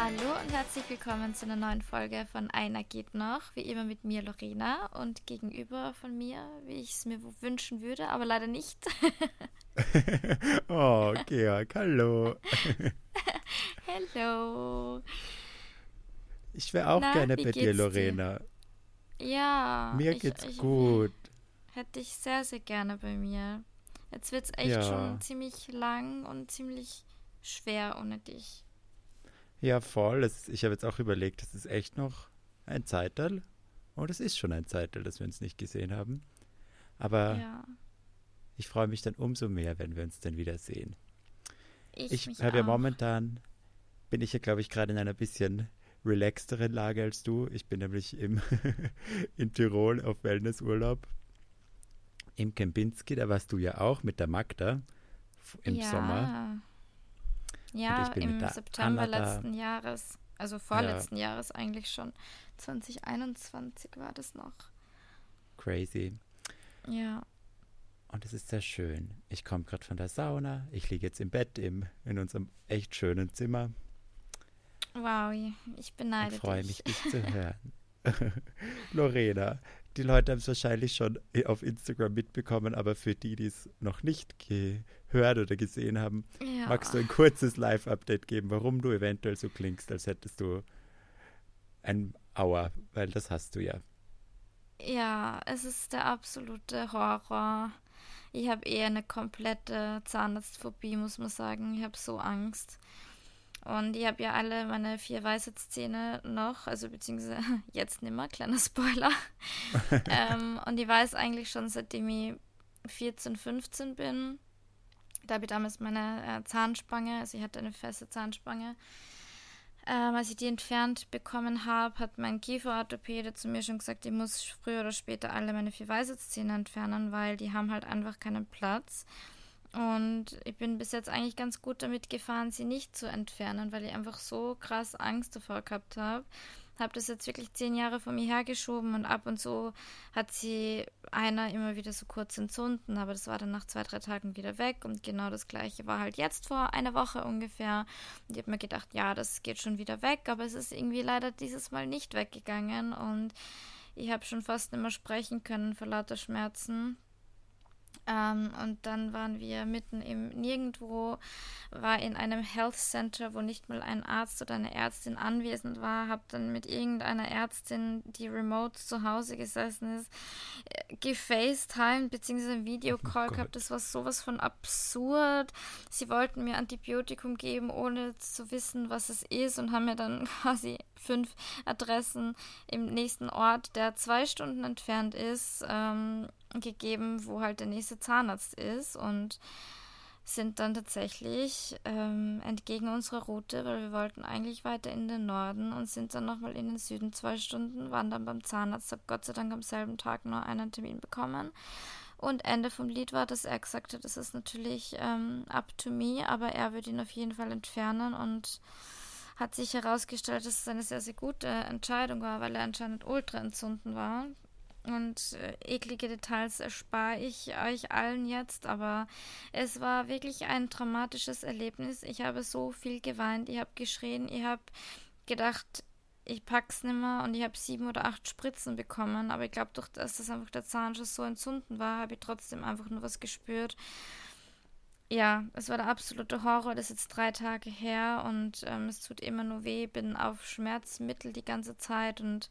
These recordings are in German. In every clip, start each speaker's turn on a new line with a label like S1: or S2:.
S1: Hallo und herzlich willkommen zu einer neuen Folge von Einer geht noch. Wie immer mit mir Lorena und gegenüber von mir, wie ich es mir wünschen würde, aber leider nicht.
S2: oh, Georg, hallo.
S1: Hallo.
S2: Ich wäre auch Na, gerne bei dir, Lorena.
S1: Dir? Ja.
S2: Mir ich, geht's ich, gut.
S1: Hätte ich sehr, sehr gerne bei mir. Jetzt wird es echt ja. schon ziemlich lang und ziemlich schwer ohne dich.
S2: Ja, voll. Ist, ich habe jetzt auch überlegt, das ist echt noch ein Zeitteil. Und oh, es ist schon ein Zeitteil, dass wir uns nicht gesehen haben. Aber ja. ich freue mich dann umso mehr, wenn wir uns dann wieder sehen. Ich, ich habe ja momentan, bin ich ja, glaube ich, gerade in einer bisschen relaxteren Lage als du. Ich bin nämlich im in Tirol auf Wellnessurlaub. Im Kempinski, da warst du ja auch mit der Magda im ja. Sommer.
S1: Ja, im September letzten Jahres, also vorletzten ja. Jahres eigentlich schon. 2021 war das noch.
S2: Crazy.
S1: Ja.
S2: Und es ist sehr schön. Ich komme gerade von der Sauna. Ich liege jetzt im Bett im, in unserem echt schönen Zimmer.
S1: Wow, ich beneide
S2: Ich freue mich, dich zu hören. Lorena, die Leute haben es wahrscheinlich schon auf Instagram mitbekommen, aber für die, die es noch nicht gehört oder gesehen haben, ja. magst du ein kurzes Live-Update geben, warum du eventuell so klingst, als hättest du ein Auer, weil das hast du ja.
S1: Ja, es ist der absolute Horror. Ich habe eher eine komplette Zahnarztphobie, muss man sagen. Ich habe so Angst. Und ich habe ja alle meine vier Weisheitszähne noch, also beziehungsweise jetzt nimmer, kleiner Spoiler. ähm, und ich weiß eigentlich schon, seitdem ich 14, 15 bin. Da habe ich damals meine äh, Zahnspange, also ich hatte eine feste Zahnspange. Ähm, als ich die entfernt bekommen habe, hat mein Kieferorthopäde zu mir schon gesagt, ich muss früher oder später alle meine vier Weisheitszähne entfernen, weil die haben halt einfach keinen Platz. Und ich bin bis jetzt eigentlich ganz gut damit gefahren, sie nicht zu entfernen, weil ich einfach so krass Angst davor gehabt habe. Habe das jetzt wirklich zehn Jahre vor mir hergeschoben und ab und zu hat sie einer immer wieder so kurz entzünden, aber das war dann nach zwei, drei Tagen wieder weg und genau das gleiche war halt jetzt vor einer Woche ungefähr. Und ich habe mir gedacht, ja, das geht schon wieder weg, aber es ist irgendwie leider dieses Mal nicht weggegangen und ich habe schon fast nicht mehr sprechen können vor lauter Schmerzen. Ähm, und dann waren wir mitten im Nirgendwo, war in einem Health Center, wo nicht mal ein Arzt oder eine Ärztin anwesend war, habe dann mit irgendeiner Ärztin, die remote zu Hause gesessen ist, äh, gefacetimed bzw. Videocall oh gehabt. Das war sowas von absurd. Sie wollten mir Antibiotikum geben, ohne zu wissen, was es ist und haben mir dann quasi fünf Adressen im nächsten Ort, der zwei Stunden entfernt ist, ähm, gegeben, wo halt der nächste Zahnarzt ist und sind dann tatsächlich ähm, entgegen unserer Route, weil wir wollten eigentlich weiter in den Norden und sind dann nochmal in den Süden zwei Stunden, waren dann beim Zahnarzt, habe Gott sei Dank am selben Tag nur einen Termin bekommen. Und Ende vom Lied war, dass er gesagt hat, das ist natürlich ähm, up to me, aber er würde ihn auf jeden Fall entfernen und hat sich herausgestellt, dass es eine sehr, sehr gute Entscheidung war, weil er anscheinend ultra entzünden war. Und äh, eklige Details erspare ich euch allen jetzt, aber es war wirklich ein dramatisches Erlebnis. Ich habe so viel geweint, ich habe geschrien, ich habe gedacht, ich pack's nimmer und ich habe sieben oder acht Spritzen bekommen, aber ich glaube, durch das, dass einfach der Zahnschuss so entzünden war, habe ich trotzdem einfach nur was gespürt. Ja, es war der absolute Horror. Das ist jetzt drei Tage her und ähm, es tut immer nur weh. Bin auf Schmerzmittel die ganze Zeit und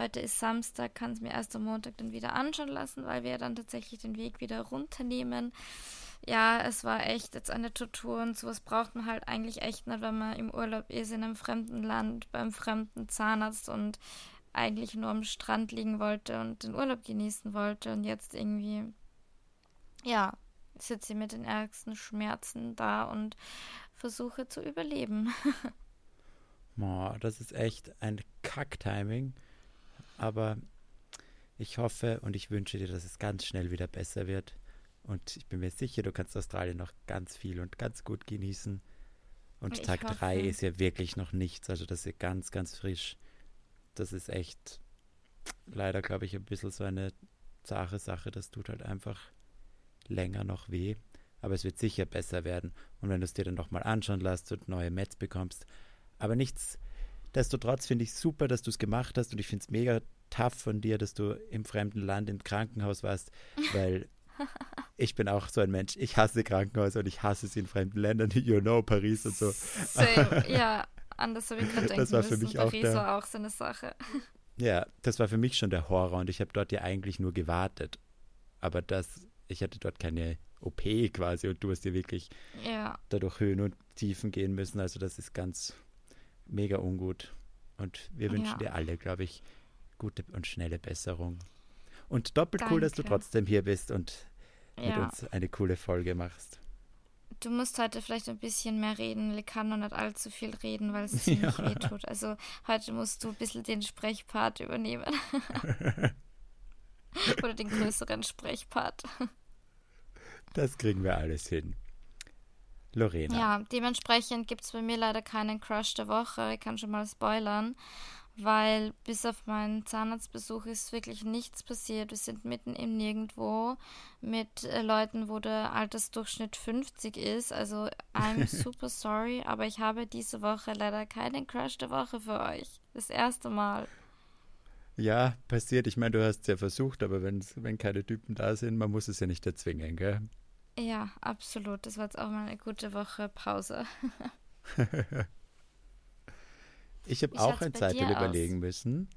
S1: Heute ist Samstag, kann es mir erst am Montag dann wieder anschauen lassen, weil wir dann tatsächlich den Weg wieder runternehmen. Ja, es war echt jetzt eine Tortur und sowas braucht man halt eigentlich echt nicht, wenn man im Urlaub ist, in einem fremden Land, beim fremden Zahnarzt und eigentlich nur am Strand liegen wollte und den Urlaub genießen wollte und jetzt irgendwie, ja, sitze ich mit den ärgsten Schmerzen da und versuche zu überleben.
S2: Boah, das ist echt ein Kack-Timing. Aber ich hoffe und ich wünsche dir, dass es ganz schnell wieder besser wird. Und ich bin mir sicher, du kannst Australien noch ganz viel und ganz gut genießen. Und ich Tag 3 ist ja wirklich noch nichts. Also das ist ganz, ganz frisch. Das ist echt leider, glaube ich, ein bisschen so eine zahre Sache. Das tut halt einfach länger noch weh. Aber es wird sicher besser werden. Und wenn du es dir dann nochmal anschauen lässt und neue Mets bekommst, Aber nichtsdestotrotz finde ich super, dass du es gemacht hast und ich finde es mega tough von dir, dass du im fremden Land im Krankenhaus warst, weil ich bin auch so ein Mensch. Ich hasse Krankenhäuser und ich hasse sie in fremden Ländern, you know, Paris und so.
S1: Same. Ja, anders habe ich gerade
S2: Das war für mich auch,
S1: Paris war auch so eine Sache.
S2: Ja, das war für mich schon der Horror und ich habe dort ja eigentlich nur gewartet. Aber das, ich hatte dort keine OP quasi und du hast dir wirklich
S1: ja.
S2: dadurch Höhen und Tiefen gehen müssen. Also das ist ganz mega ungut. Und wir wünschen ja. dir alle, glaube ich, gute und schnelle Besserung. Und doppelt Danke. cool, dass du trotzdem hier bist und ja. mit uns eine coole Folge machst.
S1: Du musst heute vielleicht ein bisschen mehr reden. Ich kann noch nicht allzu viel reden, weil es ziemlich ja. weh tut. Also heute musst du ein bisschen den Sprechpart übernehmen. Oder den größeren Sprechpart.
S2: Das kriegen wir alles hin. Lorena.
S1: Ja, dementsprechend gibt es bei mir leider keinen Crush der Woche. Ich kann schon mal spoilern weil bis auf meinen Zahnarztbesuch ist wirklich nichts passiert. Wir sind mitten im Nirgendwo mit äh, Leuten, wo der Altersdurchschnitt 50 ist. Also I'm super sorry, aber ich habe diese Woche leider keinen Crush der Woche für euch. Das erste Mal.
S2: Ja, passiert. Ich meine, du hast es ja versucht, aber wenn keine Typen da sind, man muss es ja nicht erzwingen, gell?
S1: Ja, absolut. Das war jetzt auch mal eine gute Woche Pause.
S2: Ich habe auch ein Zeitteil überlegen müssen,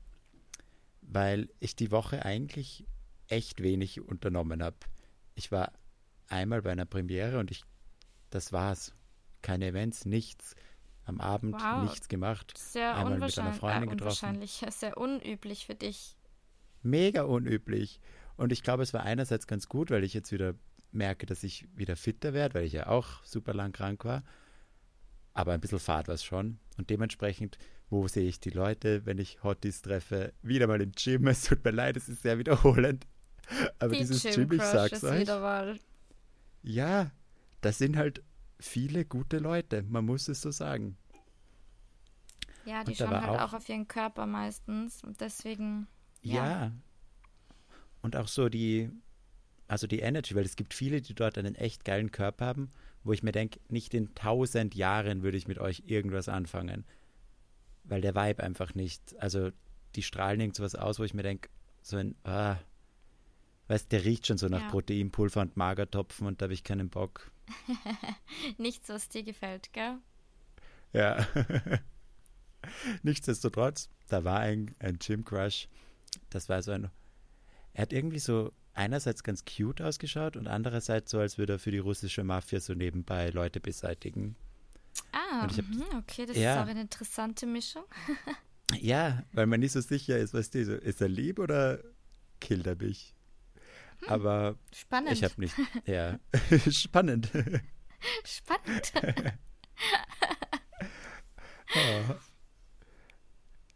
S2: weil ich die Woche eigentlich echt wenig unternommen habe. Ich war einmal bei einer Premiere und ich, das war's. Keine Events, nichts. Am Abend
S1: wow.
S2: nichts gemacht.
S1: Sehr
S2: einmal
S1: mit einer
S2: Freundin
S1: äh, getroffen. Sehr unüblich für dich.
S2: Mega unüblich. Und ich glaube, es war einerseits ganz gut, weil ich jetzt wieder merke, dass ich wieder fitter werde, weil ich ja auch super lang krank war. Aber ein bisschen fad war es schon. Und dementsprechend wo sehe ich die Leute, wenn ich Hotties treffe? Wieder mal im Gym. Es tut mir leid, es ist sehr wiederholend. Aber die dieses Gym, Gym ich sag's euch. Ja, das sind halt viele gute Leute. Man muss es so sagen.
S1: Ja, die schauen halt auch, auch, auf ihren Körper meistens. Und deswegen.
S2: Ja. ja. Und auch so die, also die Energy, weil es gibt viele, die dort einen echt geilen Körper haben, wo ich mir denke, nicht in tausend Jahren würde ich mit euch irgendwas anfangen weil der Vibe einfach nicht, also die strahlen irgend sowas aus, wo ich mir denke, so ein, ah, weißt der riecht schon so nach ja. Proteinpulver und Magertopfen und da habe ich keinen Bock.
S1: Nichts, was dir gefällt, gell?
S2: Ja. Nichtsdestotrotz, da war ein, ein Gym-Crush. Das war so ein. Er hat irgendwie so einerseits ganz cute ausgeschaut und andererseits so, als würde er für die russische Mafia so nebenbei Leute beseitigen.
S1: Ah, hab, mhm, okay, das ja. ist auch eine interessante Mischung.
S2: ja, weil man nicht so sicher ist, was die so, ist er lieb oder killt er mich? Hm, Aber
S1: spannend.
S2: ich habe nicht, ja, spannend.
S1: Spannend.
S2: oh.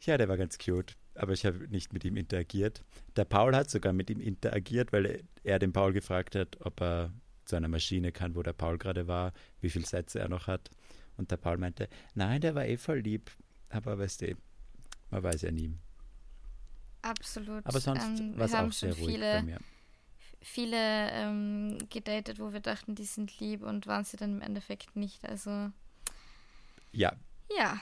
S2: Ja, der war ganz cute, aber ich habe nicht mit ihm interagiert. Der Paul hat sogar mit ihm interagiert, weil er den Paul gefragt hat, ob er zu einer Maschine kann, wo der Paul gerade war, wie viele Sätze er noch hat. Und der Paul meinte, nein, der war eh voll lieb. Aber weißt du, man weiß ja nie.
S1: Absolut.
S2: Aber sonst ähm, war es auch sehr ruhig
S1: viele,
S2: bei mir.
S1: Viele ähm, gedatet, wo wir dachten, die sind lieb und waren sie dann im Endeffekt nicht. Also.
S2: Ja.
S1: Ja.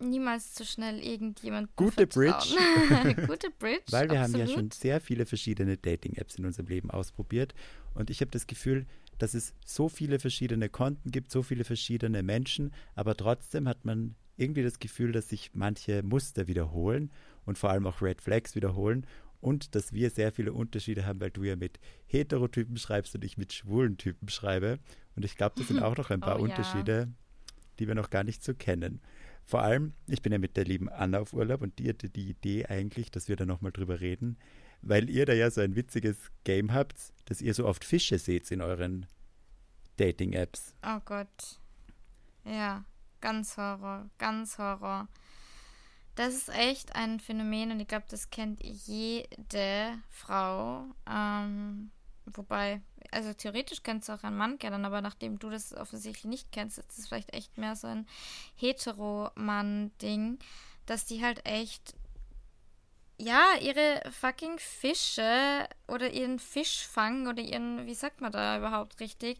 S1: Niemals zu schnell irgendjemand.
S2: Gute Bridge.
S1: Gute Bridge.
S2: Weil wir
S1: absolut.
S2: haben ja schon sehr viele verschiedene Dating-Apps in unserem Leben ausprobiert. Und ich habe das Gefühl, dass es so viele verschiedene Konten gibt, so viele verschiedene Menschen, aber trotzdem hat man irgendwie das Gefühl, dass sich manche Muster wiederholen und vor allem auch Red Flags wiederholen und dass wir sehr viele Unterschiede haben, weil du ja mit Heterotypen schreibst und ich mit schwulen Typen schreibe. Und ich glaube, das sind auch noch ein paar oh, Unterschiede, ja. die wir noch gar nicht so kennen. Vor allem, ich bin ja mit der lieben Anna auf Urlaub und die hatte die Idee eigentlich, dass wir da nochmal drüber reden, weil ihr da ja so ein witziges Game habt, dass ihr so oft Fische seht in euren Dating-Apps.
S1: Oh Gott. Ja, ganz Horror, ganz Horror. Das ist echt ein Phänomen und ich glaube, das kennt jede Frau. Ähm, wobei, also theoretisch kennt es auch ein Mann kennen, aber nachdem du das offensichtlich nicht kennst, ist es vielleicht echt mehr so ein Hetero-Mann-Ding, dass die halt echt ja, ihre fucking Fische oder ihren Fischfang oder ihren, wie sagt man da überhaupt richtig,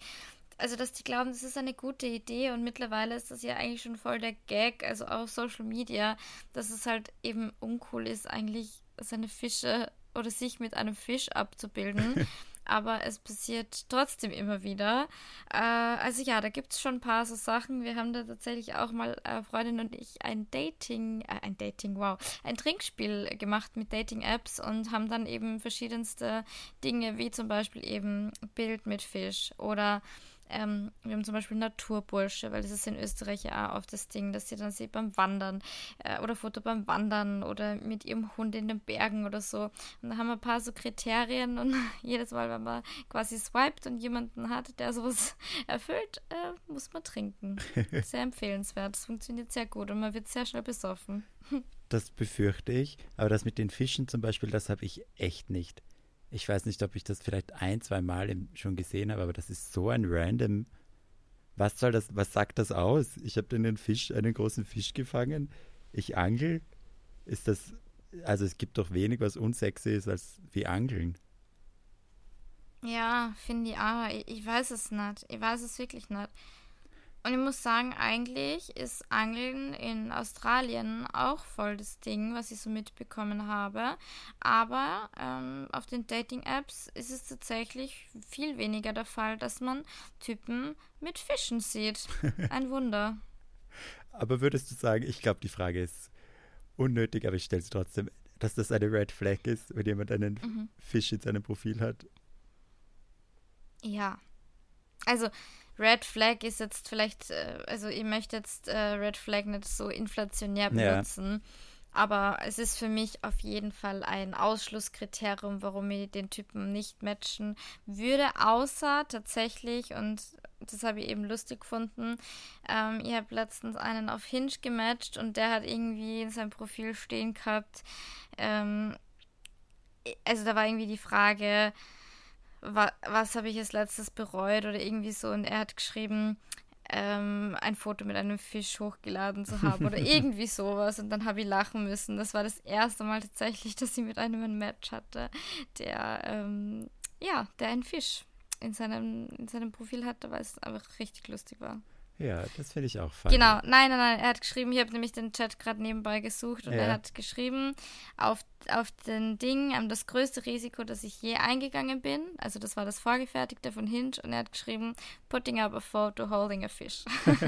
S1: also dass die glauben, das ist eine gute Idee und mittlerweile ist das ja eigentlich schon voll der Gag, also auf Social Media, dass es halt eben uncool ist, eigentlich seine Fische oder sich mit einem Fisch abzubilden. aber es passiert trotzdem immer wieder. Äh, also ja, da gibt es schon ein paar so Sachen. Wir haben da tatsächlich auch mal, äh, Freundin und ich, ein Dating, äh, ein Dating, wow, ein Trinkspiel gemacht mit Dating-Apps und haben dann eben verschiedenste Dinge, wie zum Beispiel eben Bild mit Fisch oder ähm, wir haben zum Beispiel Naturbursche, weil das ist in Österreich ja auch oft das Ding, dass sie dann sie beim Wandern äh, oder Foto beim Wandern oder mit ihrem Hund in den Bergen oder so. Und da haben wir ein paar so Kriterien und jedes Mal, wenn man quasi swiped und jemanden hat, der sowas erfüllt, äh, muss man trinken. Sehr empfehlenswert. Das funktioniert sehr gut und man wird sehr schnell besoffen.
S2: Das befürchte ich. Aber das mit den Fischen zum Beispiel, das habe ich echt nicht. Ich weiß nicht, ob ich das vielleicht ein, zwei Mal schon gesehen habe, aber das ist so ein random. Was soll das, was sagt das aus? Ich habe einen Fisch, einen großen Fisch gefangen. Ich angel. Ist das, also es gibt doch wenig, was unsexy ist, als wie Angeln.
S1: Ja, finde ich auch. Ich, ich weiß es nicht. Ich weiß es wirklich nicht. Und ich muss sagen, eigentlich ist Angeln in Australien auch voll das Ding, was ich so mitbekommen habe. Aber ähm, auf den Dating-Apps ist es tatsächlich viel weniger der Fall, dass man Typen mit Fischen sieht. Ein Wunder.
S2: aber würdest du sagen, ich glaube, die Frage ist unnötig, aber ich stelle sie trotzdem, dass das eine Red Flag ist, wenn jemand einen mhm. Fisch in seinem Profil hat?
S1: Ja. Also Red Flag ist jetzt vielleicht, äh, also ich möchte jetzt äh, Red Flag nicht so inflationär benutzen. Ja. Aber es ist für mich auf jeden Fall ein Ausschlusskriterium, warum ich den Typen nicht matchen würde, außer tatsächlich, und das habe ich eben lustig gefunden, ähm, ich habe letztens einen auf Hinge gematcht und der hat irgendwie in seinem Profil stehen gehabt, ähm, also da war irgendwie die Frage, wa was habe ich als letztes bereut oder irgendwie so. Und er hat geschrieben, ähm, ein Foto mit einem Fisch hochgeladen zu haben oder irgendwie sowas. Und dann habe ich lachen müssen. Das war das erste Mal tatsächlich, dass ich mit einem ein Match hatte, der, ähm, ja, der einen Fisch in seinem, in seinem Profil hatte, weil es einfach richtig lustig war.
S2: Ja, das finde ich auch fein.
S1: Genau, nein, nein, nein, er hat geschrieben, ich habe nämlich den Chat gerade nebenbei gesucht und ja. er hat geschrieben, auf, auf den Ding, um, das größte Risiko, das ich je eingegangen bin, also das war das Vorgefertigte von Hinge und er hat geschrieben, putting up a photo holding a fish.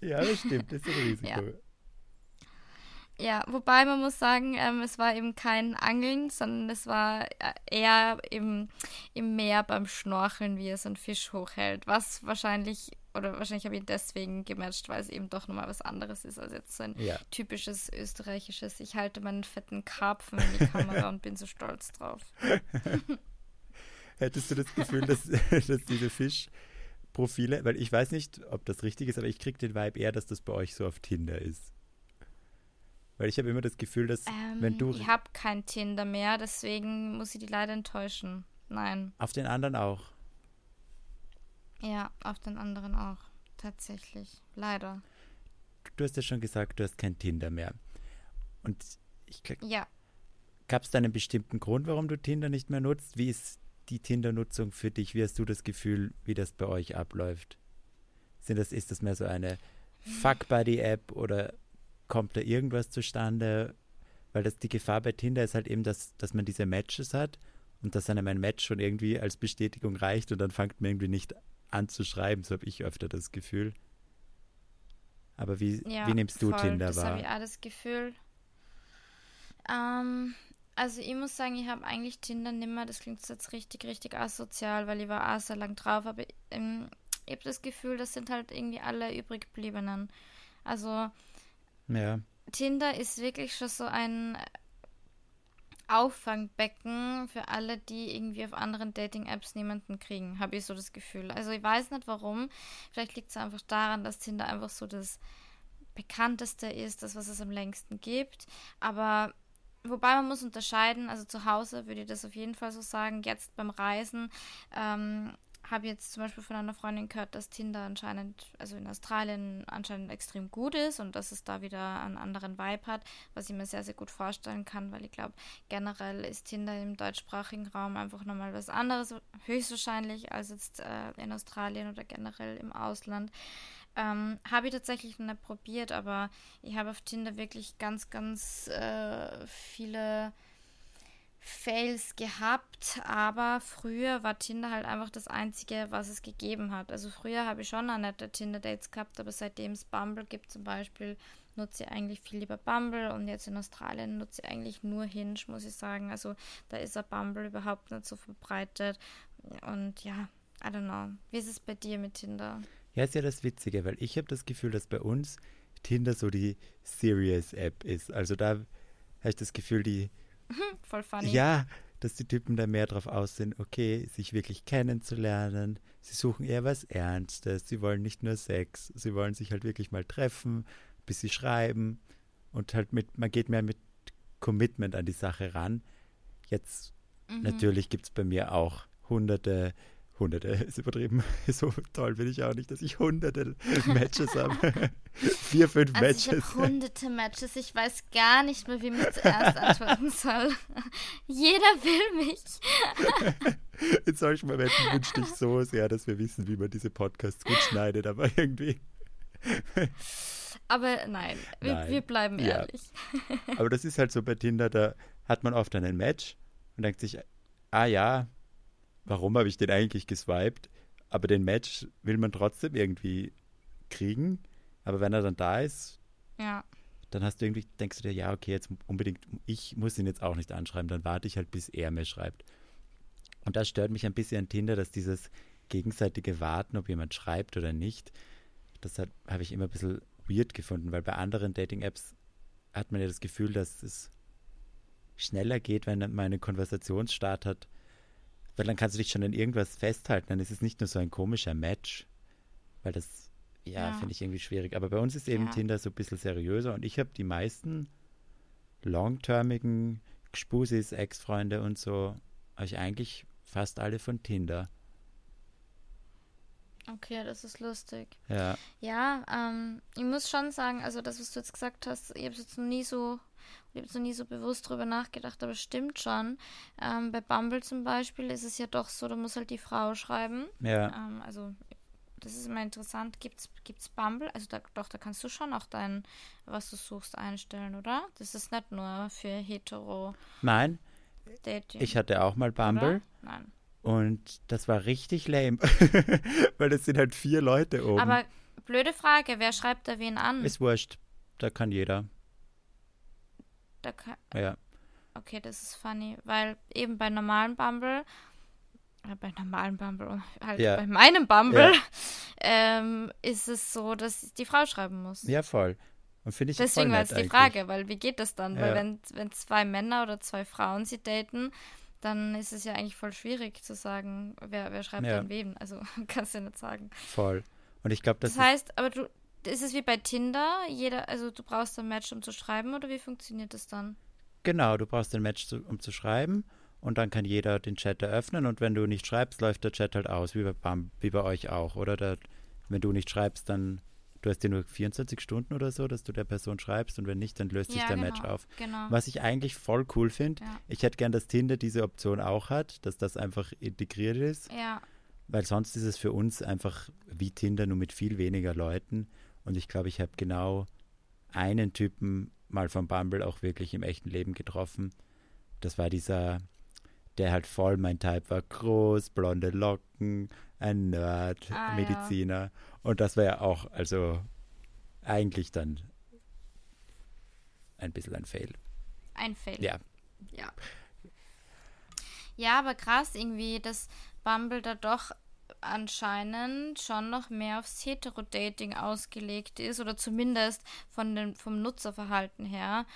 S2: ja, das stimmt, das ist ein Risiko.
S1: Ja. Ja, wobei man muss sagen, ähm, es war eben kein Angeln, sondern es war äh, eher im, im Meer beim Schnorcheln, wie er so einen Fisch hochhält. Was wahrscheinlich, oder wahrscheinlich habe ich ihn deswegen gematcht, weil es eben doch nochmal was anderes ist als jetzt so ein ja. typisches österreichisches. Ich halte meinen fetten Karpfen in die Kamera und bin so stolz drauf.
S2: Hättest du das Gefühl, dass, dass diese Fischprofile, weil ich weiß nicht, ob das richtig ist, aber ich kriege den Vibe eher, dass das bei euch so auf Tinder ist. Weil ich habe immer das Gefühl, dass ähm, wenn du.
S1: Ich habe kein Tinder mehr, deswegen muss ich die leider enttäuschen. Nein.
S2: Auf den anderen auch.
S1: Ja, auf den anderen auch. Tatsächlich. Leider.
S2: Du hast ja schon gesagt, du hast kein Tinder mehr. Und ich
S1: Ja.
S2: Gab es da einen bestimmten Grund, warum du Tinder nicht mehr nutzt? Wie ist die Tinder-Nutzung für dich? Wie hast du das Gefühl, wie das bei euch abläuft? Sind das, ist das mehr so eine Fuck-Buddy-App oder kommt da irgendwas zustande? Weil das die Gefahr bei Tinder ist halt eben, dass, dass man diese Matches hat und dass einem ein Match schon irgendwie als Bestätigung reicht und dann fängt man irgendwie nicht an zu schreiben. So habe ich öfter das Gefühl. Aber wie, ja, wie nimmst du voll, Tinder
S1: das
S2: wahr?
S1: Das habe ich auch das Gefühl. Ähm, also ich muss sagen, ich habe eigentlich Tinder nimmer, das klingt jetzt richtig, richtig asozial, weil ich war auch sehr lang drauf, aber ähm, ich habe das Gefühl, das sind halt irgendwie alle übrig gebliebenen. Also
S2: ja.
S1: Tinder ist wirklich schon so ein Auffangbecken für alle, die irgendwie auf anderen Dating-Apps niemanden kriegen, habe ich so das Gefühl. Also ich weiß nicht warum. Vielleicht liegt es einfach daran, dass Tinder einfach so das bekannteste ist, das, was es am längsten gibt. Aber wobei man muss unterscheiden, also zu Hause würde ich das auf jeden Fall so sagen, jetzt beim Reisen ähm, habe jetzt zum Beispiel von einer Freundin gehört, dass Tinder anscheinend, also in Australien anscheinend extrem gut ist und dass es da wieder einen anderen Vibe hat, was ich mir sehr, sehr gut vorstellen kann, weil ich glaube, generell ist Tinder im deutschsprachigen Raum einfach nochmal was anderes, höchstwahrscheinlich, als jetzt äh, in Australien oder generell im Ausland. Ähm, habe ich tatsächlich noch nicht probiert, aber ich habe auf Tinder wirklich ganz, ganz äh, viele Fails gehabt, aber früher war Tinder halt einfach das Einzige, was es gegeben hat. Also früher habe ich schon auch nette Tinder-Dates gehabt, aber seitdem es Bumble gibt zum Beispiel, nutze ich eigentlich viel lieber Bumble und jetzt in Australien nutze ich eigentlich nur Hinge, muss ich sagen. Also da ist ein Bumble überhaupt nicht so verbreitet und ja, I don't know. Wie ist es bei dir mit Tinder?
S2: Ja, ist ja das Witzige, weil ich habe das Gefühl, dass bei uns Tinder so die Serious-App ist. Also da habe ich das Gefühl, die
S1: Voll funny.
S2: Ja, dass die Typen da mehr drauf aus sind, okay, sich wirklich kennenzulernen. Sie suchen eher was Ernstes. Sie wollen nicht nur Sex. Sie wollen sich halt wirklich mal treffen, bis sie schreiben. Und halt mit, man geht mehr mit Commitment an die Sache ran. Jetzt, mhm. natürlich gibt es bei mir auch hunderte Hunderte ist übertrieben. So toll bin ich auch nicht, dass ich hunderte Matches habe. Vier, fünf also Matches.
S1: Ich habe hunderte Matches. Ich weiß gar nicht mehr, wie mir zuerst antworten soll. Jeder will mich.
S2: In solchen Momenten wünschte ich so sehr, dass wir wissen, wie man diese Podcasts gut schneidet, aber irgendwie.
S1: Aber nein, wir, nein. wir bleiben ehrlich.
S2: Ja. Aber das ist halt so bei Tinder, da hat man oft einen Match und denkt sich, ah ja, warum habe ich den eigentlich geswiped? Aber den Match will man trotzdem irgendwie kriegen. Aber wenn er dann da ist,
S1: ja.
S2: dann hast du irgendwie, denkst du dir, ja, okay, jetzt unbedingt, ich muss ihn jetzt auch nicht anschreiben, dann warte ich halt, bis er mir schreibt. Und das stört mich ein bisschen an Tinder, dass dieses gegenseitige Warten, ob jemand schreibt oder nicht, das habe ich immer ein bisschen weird gefunden, weil bei anderen Dating-Apps hat man ja das Gefühl, dass es schneller geht, wenn man einen Konversationsstart hat, weil dann kannst du dich schon an irgendwas festhalten. Dann ist es nicht nur so ein komischer Match. Weil das, ja, ja. finde ich irgendwie schwierig. Aber bei uns ist eben ja. Tinder so ein bisschen seriöser und ich habe die meisten long-termigen Gspusis, Ex-Freunde und so, ich eigentlich fast alle von Tinder.
S1: Okay, das ist lustig.
S2: Ja.
S1: Ja, ähm, ich muss schon sagen, also das, was du jetzt gesagt hast, ich habe es jetzt noch nie so ich habe so nie so bewusst drüber nachgedacht, aber stimmt schon. Ähm, bei Bumble zum Beispiel ist es ja doch so, da muss halt die Frau schreiben.
S2: Ja.
S1: Ähm, also das ist immer interessant. Gibt's, gibt's Bumble? Also da, doch, da kannst du schon auch dein, was du suchst, einstellen, oder? Das ist nicht nur für hetero.
S2: Nein. Dating. Ich hatte auch mal Bumble. Oder?
S1: Nein.
S2: Und das war richtig lame. Weil es sind halt vier Leute oben.
S1: Aber blöde Frage, wer schreibt da wen an?
S2: Ist wurscht. Da kann jeder.
S1: Da kann,
S2: ja.
S1: Okay, das ist funny, weil eben bei normalen Bumble, äh, bei normalen Bumble, halt ja. bei meinem Bumble, ja. ähm, ist es so, dass die Frau schreiben muss.
S2: Ja, voll. Und finde ich
S1: Deswegen
S2: war
S1: jetzt die Frage, weil wie geht das dann? Weil wenn, wenn zwei Männer oder zwei Frauen sie daten, dann ist es ja eigentlich voll schwierig zu sagen, wer, wer schreibt ja. an wem. Also kannst du ja nicht sagen.
S2: Voll. Und ich glaube, das,
S1: das heißt, aber du, ist es wie bei Tinder? Jeder, also du brauchst ein Match, um zu schreiben, oder wie funktioniert das dann?
S2: Genau, du brauchst ein Match, um zu schreiben und dann kann jeder den Chat eröffnen und wenn du nicht schreibst, läuft der Chat halt aus, wie bei, wie bei euch auch, oder? Der, wenn du nicht schreibst, dann du hast dir nur 24 Stunden oder so, dass du der Person schreibst und wenn nicht, dann löst ja, sich der
S1: genau,
S2: Match auf.
S1: Genau.
S2: Was ich eigentlich voll cool finde,
S1: ja.
S2: ich hätte gern, dass Tinder diese Option auch hat, dass das einfach integriert ist.
S1: Ja.
S2: Weil sonst ist es für uns einfach wie Tinder, nur mit viel weniger Leuten. Und ich glaube, ich habe genau einen Typen mal von Bumble auch wirklich im echten Leben getroffen. Das war dieser, der halt voll mein Type war. Groß, blonde Locken, ein Nerd, ah, Mediziner. Ja. Und das war ja auch, also eigentlich dann ein bisschen ein Fail.
S1: Ein Fail.
S2: Ja.
S1: Ja. Ja, aber krass irgendwie, dass Bumble da doch anscheinend schon noch mehr aufs Hetero-Dating ausgelegt ist oder zumindest von dem, vom Nutzerverhalten her,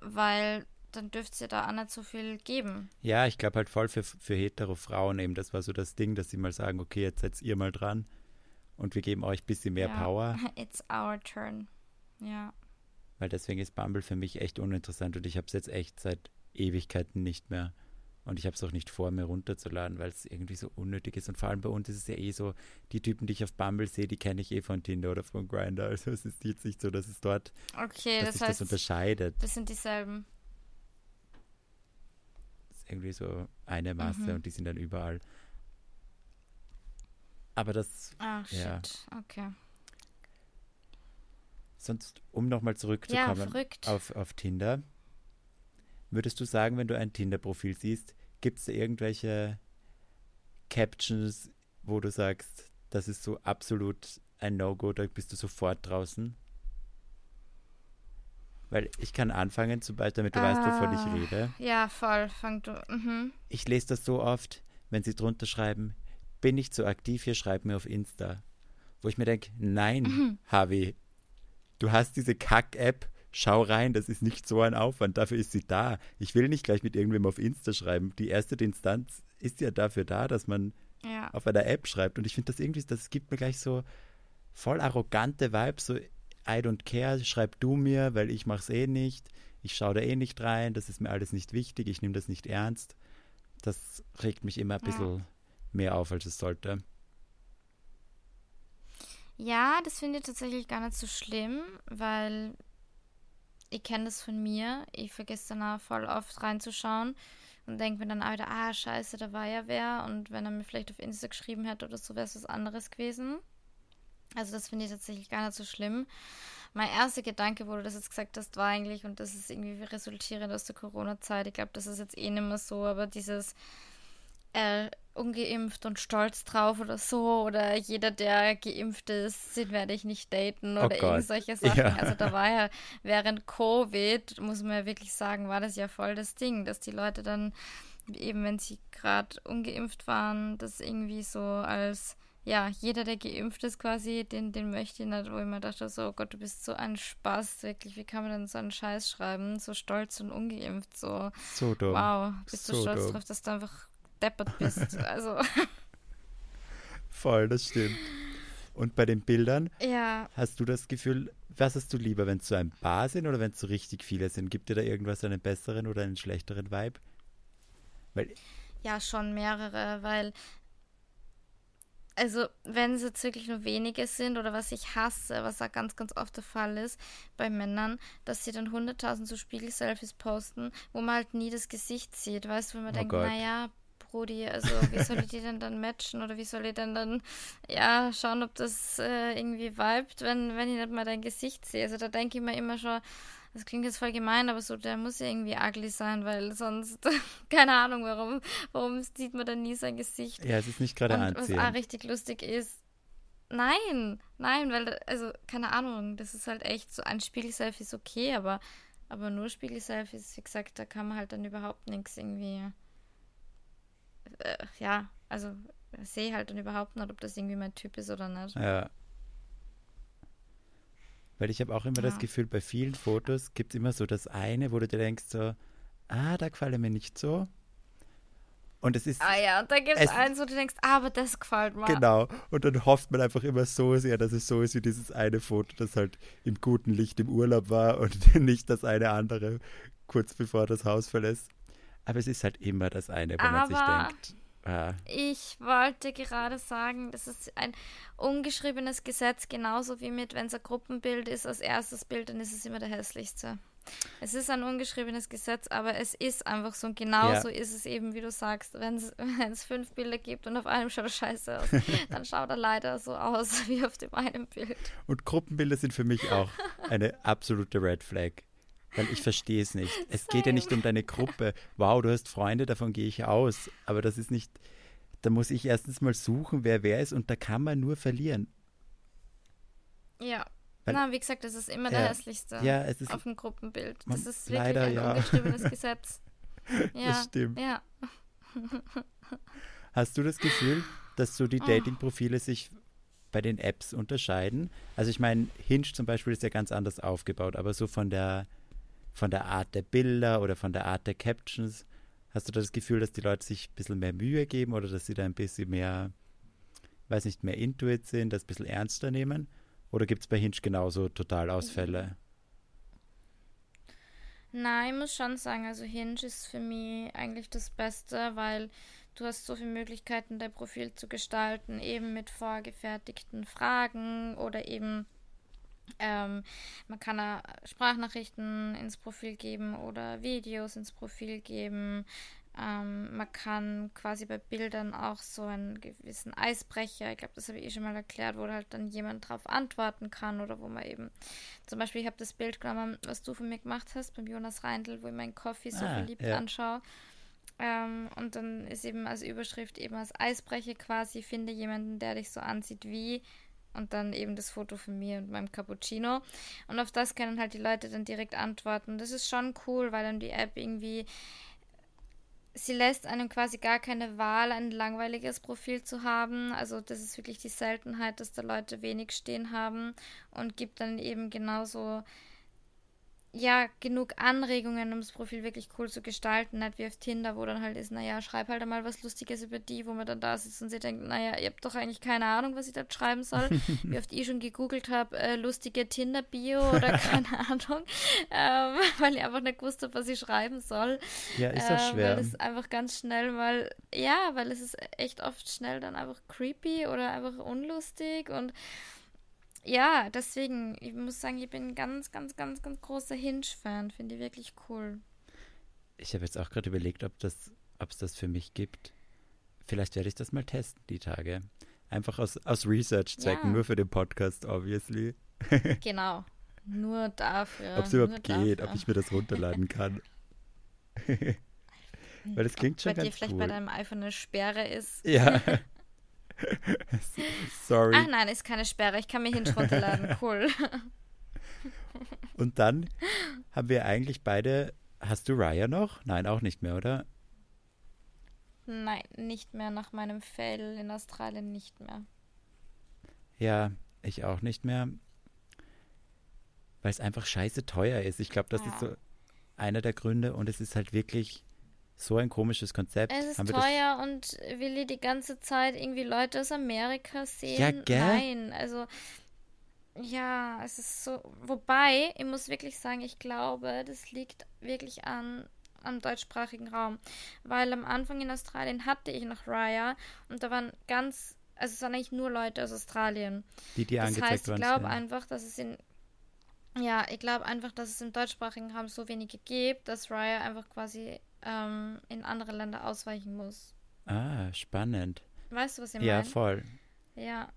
S1: weil dann dürfte es ja da auch nicht so viel geben.
S2: Ja, ich glaube halt voll für, für hetero Frauen eben, das war so das Ding, dass sie mal sagen, okay, jetzt setzt ihr mal dran und wir geben euch ein bisschen mehr
S1: ja.
S2: Power.
S1: It's our turn. Ja.
S2: Weil deswegen ist Bumble für mich echt uninteressant und ich habe es jetzt echt seit Ewigkeiten nicht mehr Und ich habe es auch nicht vor, mir runterzuladen, weil es irgendwie so unnötig ist. Und vor allem bei uns ist es ja eh so, die Typen, die ich auf Bumble sehe, die kenne ich eh von Tinder oder von Grindr. Also es ist jetzt nicht so, dass es dort
S1: okay,
S2: dass
S1: das
S2: sich
S1: heißt,
S2: das unterscheidet.
S1: Das sind dieselben.
S2: Das ist irgendwie so eine Masse
S1: Mhm.
S2: und die sind dann überall. Aber das,
S1: Ach,
S2: Ja.
S1: shit. Okay.
S2: sonst, um nochmal
S1: Ja,
S2: zurückzukommen
S1: verrückt.
S2: auf, auf Tinder, würdest du sagen, wenn du ein Tinder-Profil siehst, gibt es da irgendwelche Captions, wo du sagst, das ist so absolut ein No-Go, da bist du sofort draußen? Weil ich kann anfangen, zum Beispiel, damit du weißt, wovon
S1: Ah.
S2: ich rede.
S1: Ja, voll. Fang du. Mhm.
S2: Ich lese das so oft, wenn sie drunter schreiben, bin ich zu aktiv hier, schreib mir auf Insta. Wo ich mir denke, nein, Harvey, du hast diese Kack-App, schau rein, das ist nicht so ein Aufwand, dafür ist sie da. Ich will nicht gleich mit irgendwem auf Insta schreiben. Die erste Instanz ist ja dafür da, dass man
S1: Ja.
S2: auf einer App schreibt. Und ich finde das irgendwie, das gibt mir gleich so voll arrogante Vibes, so I don't care, schreib du mir, weil ich mach's eh nicht. Ich schaue da eh nicht rein, das ist mir alles nicht wichtig, ich nehme das nicht ernst. Das regt mich immer ein
S1: Ja.
S2: bisschen mehr auf, als es sollte.
S1: Ja, das finde ich tatsächlich gar nicht so schlimm, weil ich kenne das von mir. Ich vergesse dann auch voll oft reinzuschauen und denke mir dann auch wieder, ah, scheiße, da war ja wer. Und wenn er mir vielleicht auf Insta geschrieben hätte oder so, wäre es was anderes gewesen. Also das finde ich tatsächlich gar nicht so schlimm. Mein erster Gedanke, wo du das jetzt gesagt hast, war eigentlich, und das ist irgendwie resultierend aus der Corona-Zeit, ich glaube, das ist jetzt eh nicht mehr so, aber dieses äh, ungeimpft und stolz drauf oder so, oder jeder, der geimpft ist, den werde ich nicht daten
S2: Oh
S1: oder
S2: Gott.
S1: irgend solche Sachen.
S2: Ja.
S1: Also da war ja während Covid, muss man ja wirklich sagen, war das ja voll das Ding, dass die Leute dann eben, wenn sie gerade ungeimpft waren, das irgendwie so als ja, jeder, der geimpft ist quasi, den, den möchte ich nicht, wo ich mir dachte, so, oh Gott, du bist so ein Spaß, wirklich, wie kann man denn so einen Scheiß schreiben, so stolz und ungeimpft, so,
S2: So dumm.
S1: wow, bist du
S2: So
S1: stolz
S2: dumm.
S1: drauf, dass du einfach deppert bist, also,
S2: Voll, das stimmt. Und bei den Bildern,
S1: ja,
S2: hast du das Gefühl, was hast du lieber, wenn es so ein paar sind oder wenn es so richtig viele sind? Gibt dir da irgendwas einen besseren oder einen schlechteren Vibe? Weil,
S1: ja, schon mehrere, weil, also, wenn es jetzt wirklich nur wenige sind oder was ich hasse, was auch ganz, ganz oft der Fall ist bei Männern, dass sie dann 100.000 so Spiegel-Selfies posten, wo man halt nie das Gesicht sieht, weißt du, wenn man
S2: Oh
S1: denkt,
S2: Gott.
S1: naja, Brudi, also wie soll ich die denn dann matchen oder wie soll ich denn dann, ja, schauen, ob das äh, irgendwie vibet, wenn, wenn ich nicht mal dein Gesicht sehe. Also da denke ich mir immer schon, das klingt jetzt voll gemein, aber so, der muss ja irgendwie ugly sein, weil sonst, keine Ahnung, warum, warum sieht man dann nie sein Gesicht.
S2: ja, es ist nicht gerade
S1: Und was auch
S2: anziehend.
S1: richtig lustig ist, nein, nein, weil, also, keine Ahnung, das ist halt echt so, ein Spiegel-Selfie ist okay, aber, aber nur Spiegel-Selfies, wie gesagt, da kann man halt dann überhaupt nichts irgendwie, äh, ja, also, sehe halt dann überhaupt nicht, ob das irgendwie mein Typ ist oder nicht.
S2: Ja. Weil ich habe auch immer das
S1: Ja.
S2: Gefühl, bei vielen Fotos gibt es immer so das eine, wo du dir denkst so, ah, da gefällt mir nicht so. Und es ist,
S1: Ah ja, und da gibt es
S2: Es-
S1: eins, wo du denkst, ah, aber das gefällt mir.
S2: genau, und dann hofft man einfach immer so sehr, dass es so ist wie dieses eine Foto, das halt im guten Licht im Urlaub war und nicht das eine andere kurz bevor das Haus verlässt. Aber es ist halt immer das eine, wo man sich
S1: Aber-
S2: denkt, ah,
S1: Ich wollte gerade sagen, das ist ein ungeschriebenes Gesetz, genauso wie mit, wenn es ein Gruppenbild ist, als erstes Bild, dann ist es immer der hässlichste. Es ist ein ungeschriebenes Gesetz, aber es ist einfach so. Und genauso ist es eben, wie du sagst, wenn es fünf Bilder gibt und auf einem schaut er scheiße aus, dann schaut er leider so aus wie auf dem einen Bild.
S2: Und Gruppenbilder sind für mich auch eine absolute Red Flag. Weil ich verstehe es nicht. Es geht ja nicht um deine Gruppe. Wow, du hast Freunde, davon gehe ich aus. Aber das ist nicht. Da muss ich erstens mal suchen, wer wer ist, und da kann man nur verlieren.
S1: Ja.
S2: Weil-
S1: Na, wie gesagt, das ist immer
S2: Ja.
S1: der hässlichste
S2: Ja, es ist.
S1: auf dem Gruppenbild.
S2: Man-
S1: Das ist wirklich
S2: leider,
S1: ein
S2: ja.
S1: ungeschriebenes Gesetz. Ja,
S2: Das stimmt.
S1: ja.
S2: Hast du das Gefühl, dass so die
S1: Oh.
S2: Dating-Profile sich bei den Apps unterscheiden? Also ich meine, Hinge zum Beispiel ist ja ganz anders aufgebaut, aber so von der von der Art der Bilder oder von der Art der Captions, hast du da das Gefühl, dass die Leute sich ein bisschen mehr Mühe geben oder dass sie da ein bisschen mehr, weiß nicht, mehr Intuit sind, das ein bisschen ernster nehmen? Oder gibt es bei Hinge genauso Totalausfälle?
S1: Nein, ich muss schon sagen, also Hinge ist für mich eigentlich das Beste, weil du hast so viele Möglichkeiten, dein Profil zu gestalten, eben mit vorgefertigten Fragen oder eben ähm, man kann da Sprachnachrichten ins Profil geben oder Videos ins Profil geben. Ähm, man kann quasi bei Bildern auch so einen gewissen Eisbrecher, ich glaube, das habe ich eh schon mal erklärt, wo halt dann jemand drauf antworten kann oder wo man eben, zum Beispiel, ich habe das Bild genommen, was du von mir gemacht hast, beim Jonas Reindl, wo ich meinen Coffee so ah, verliebt ja. anschaue. Ähm, und dann ist eben als Überschrift eben als Eisbrecher quasi, finde jemanden, der dich so ansieht wie und dann eben das Foto von mir und meinem Cappuccino. Und auf das können halt die Leute dann direkt antworten. Das ist schon cool, weil dann die App irgendwie sie lässt einem quasi gar keine Wahl, ein langweiliges Profil zu haben. Also das ist wirklich die Seltenheit, dass da Leute wenig stehen haben und gibt dann eben genauso ja, genug Anregungen, um das Profil wirklich cool zu gestalten. Nicht wie auf Tinder, wo dann halt ist, naja, schreib halt einmal was Lustiges über die, wo man dann da sitzt und sie denkt, naja, ihr habt doch eigentlich keine Ahnung, was ich dort schreiben soll. wie oft ich schon gegoogelt habe, äh, lustige Tinder-Bio oder keine Ahnung, ähm, weil ich einfach nicht gewusst habe, was ich schreiben soll.
S2: Ja, ist auch äh, schwer.
S1: Weil es einfach ganz schnell mal, ja, weil es ist echt oft schnell dann einfach creepy oder einfach unlustig und ja, deswegen, ich muss sagen, ich bin ein ganz, ganz, ganz, ganz großer Hinge-Fan. Finde ich wirklich cool.
S2: Ich habe jetzt auch gerade überlegt, ob das, ob es das für mich gibt. Vielleicht werde ich das mal testen, die Tage. Einfach aus, aus Research-Zwecken, ja. nur für den Podcast, obviously.
S1: genau. Nur dafür.
S2: Ob es überhaupt geht, dafür. ob ich mir das runterladen kann. Weil das klingt schon
S1: bei
S2: ganz
S1: dir vielleicht
S2: cool.
S1: bei deinem iPhone eine Sperre ist.
S2: Ja. Sorry.
S1: Ach nein, ist keine Sperre. Ich kann mir Hinge runterladen. Cool.
S2: Und dann haben wir eigentlich beide. Hast du Raya noch? Nein, auch nicht mehr, oder?
S1: Nein, nicht mehr nach meinem Fail in Australien nicht mehr.
S2: Ja, ich auch nicht mehr. Weil es einfach scheiße teuer ist. Ich glaube, das ja. ist so einer der Gründe und es ist halt wirklich so ein komisches Konzept.
S1: Es ist teuer und will die ganze Zeit irgendwie Leute aus Amerika sehen?
S2: Ja, gell?
S1: Nein, also ja, es ist so. Wobei, ich muss wirklich sagen, ich glaube, das liegt wirklich an am deutschsprachigen Raum. Weil am Anfang in Australien hatte ich noch Raya und da waren ganz, also es waren eigentlich nur Leute aus Australien.
S2: Die, die das heißt,
S1: ich glaube einfach, dass es in ja, ich glaube einfach, dass es im deutschsprachigen Raum so wenige gibt, dass Raya einfach quasi ähm, in andere Länder ausweichen muss.
S2: Ah, spannend.
S1: Weißt du, was ich meine?
S2: Ja, voll.
S1: Ja.